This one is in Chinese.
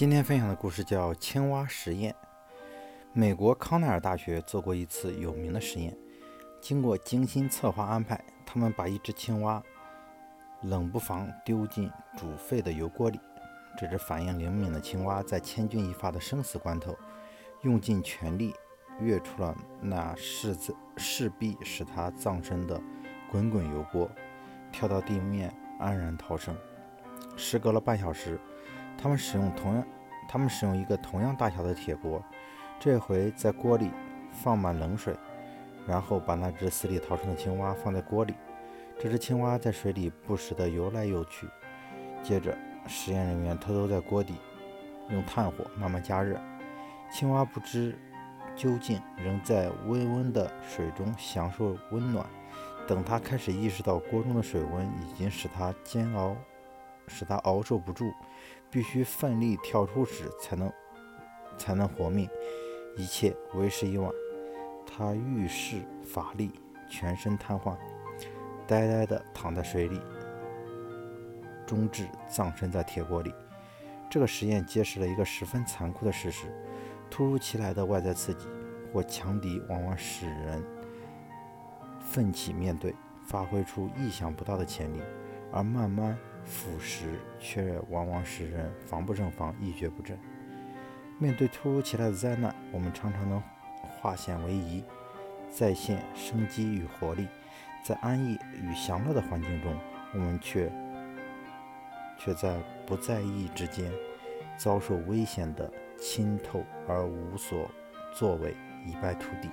今天分享的故事叫《青蛙实验》。美国康奈尔大学做过一次有名的实验，经过精心策划安排，他们把一只青蛙冷不防丢进煮沸的油锅里。这只反应灵敏的青蛙在千钧一发的生死关头，用尽全力跃出了那势在势必使它葬身的滚滚油锅，跳到地面安然逃生。时隔了半小时，他们使用同样，他们使用一个同样大小的铁锅，这回在锅里放满冷水，然后把那只死里逃生的青蛙放在锅里。这只青蛙在水里不时地游来游去。接着，实验人员偷偷在锅底用炭火慢慢加热，青蛙不知究竟，仍在温温的水中享受温暖。等它开始意识到锅中的水温已经使它煎熬。使他熬受不住，必须奋力跳出时才能才能活命。一切为时已晚，他遇事乏力，全身瘫痪，呆呆地躺在水里，终至葬身在铁锅里。这个实验揭示了一个十分残酷的事实：突如其来的外在刺激或强敌，往往使人奋起面对，发挥出意想不到的潜力，而慢慢。腐蚀却往往使人防不胜防，一蹶不振。面对突如其来的灾难，我们常常能化险为夷，再现生机与活力。在安逸与享乐的环境中，我们却却在不在意之间，遭受危险的侵透而无所作为，一败涂地。